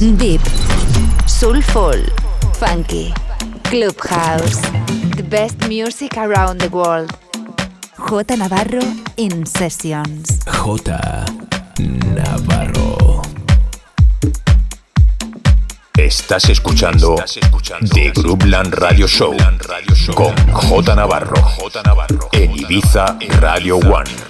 Deep, Soulful, Funky, Clubhouse. The best music around the world. J Navarro in Sessions. J Navarro. Estás escuchando, The Groupland Radio Show con J Navarro, J Navarro en Ibiza Radio One.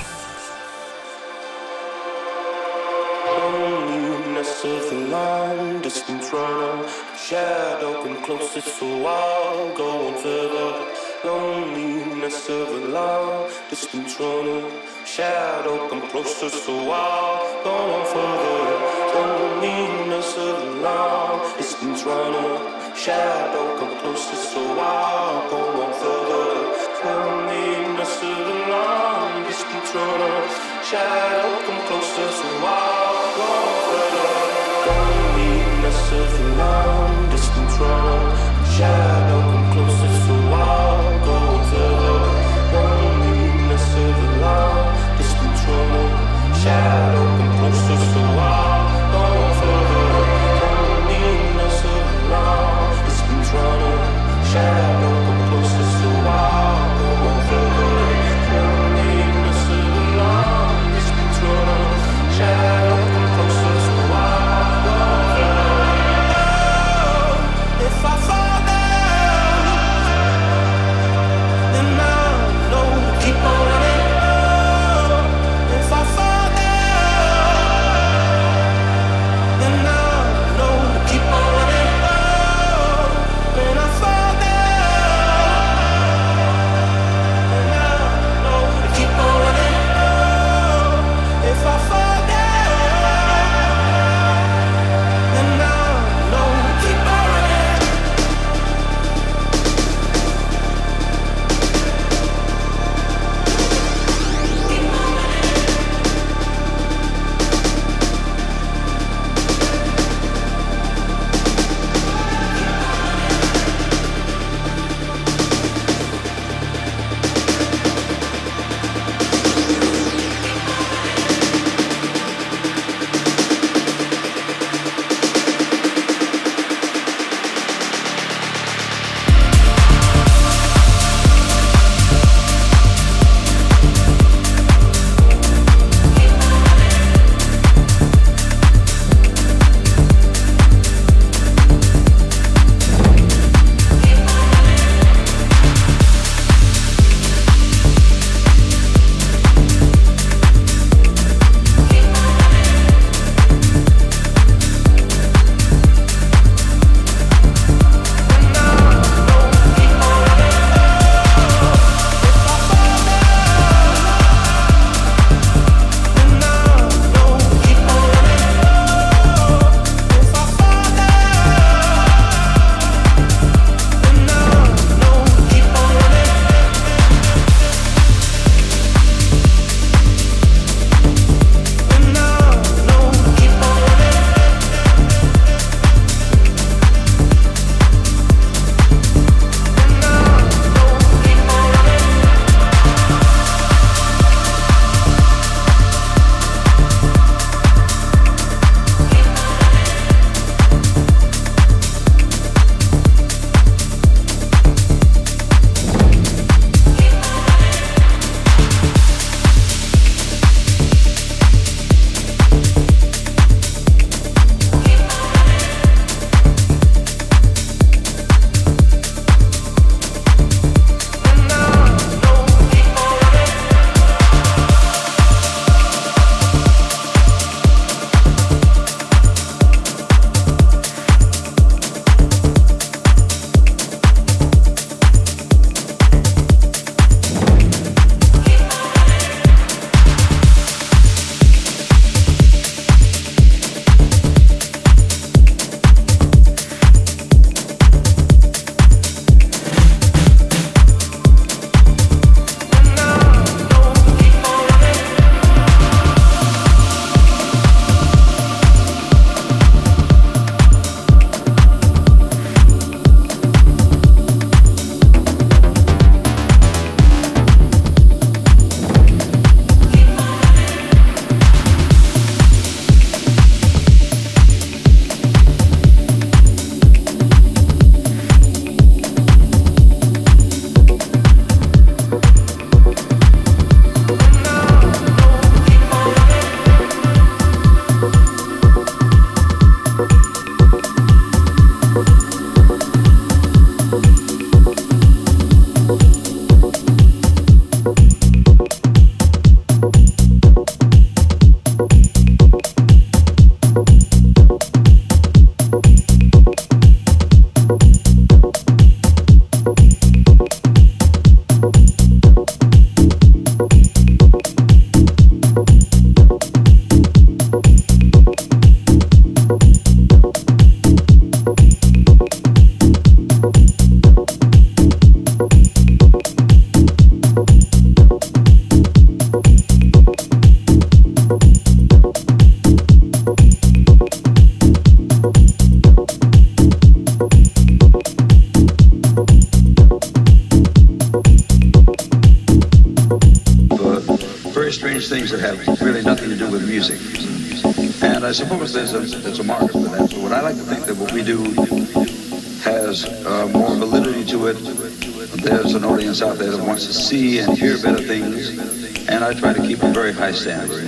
ce soir Dans l'enfeu dominus alone It's been drawn shadow come closer so wild gone on further. Dominus alone It's been drawn shadow percent.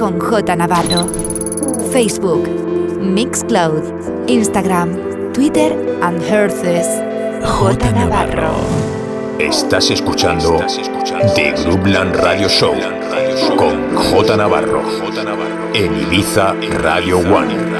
Con J Navarro. Facebook, Mixcloud, Instagram, Twitter and Herces. J Navarro. Estás escuchando The Groupland Radio Show con J Navarro en Ibiza Radio One.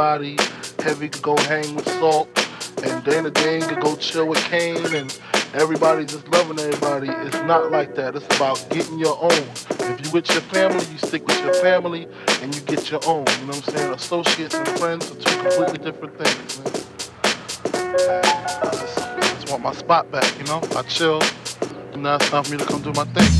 Heavy could go hang with Salt, and Dana Dane could go chill with Kane, and everybody just loving everybody. It's not like that. It's about getting your own. If you with your family, you stick with your family, and you get your own. You know what I'm saying? Associates and friends are two completely different things, man. I just, I just want my spot back, you know? I chill. Now it's time for me to come do my thing.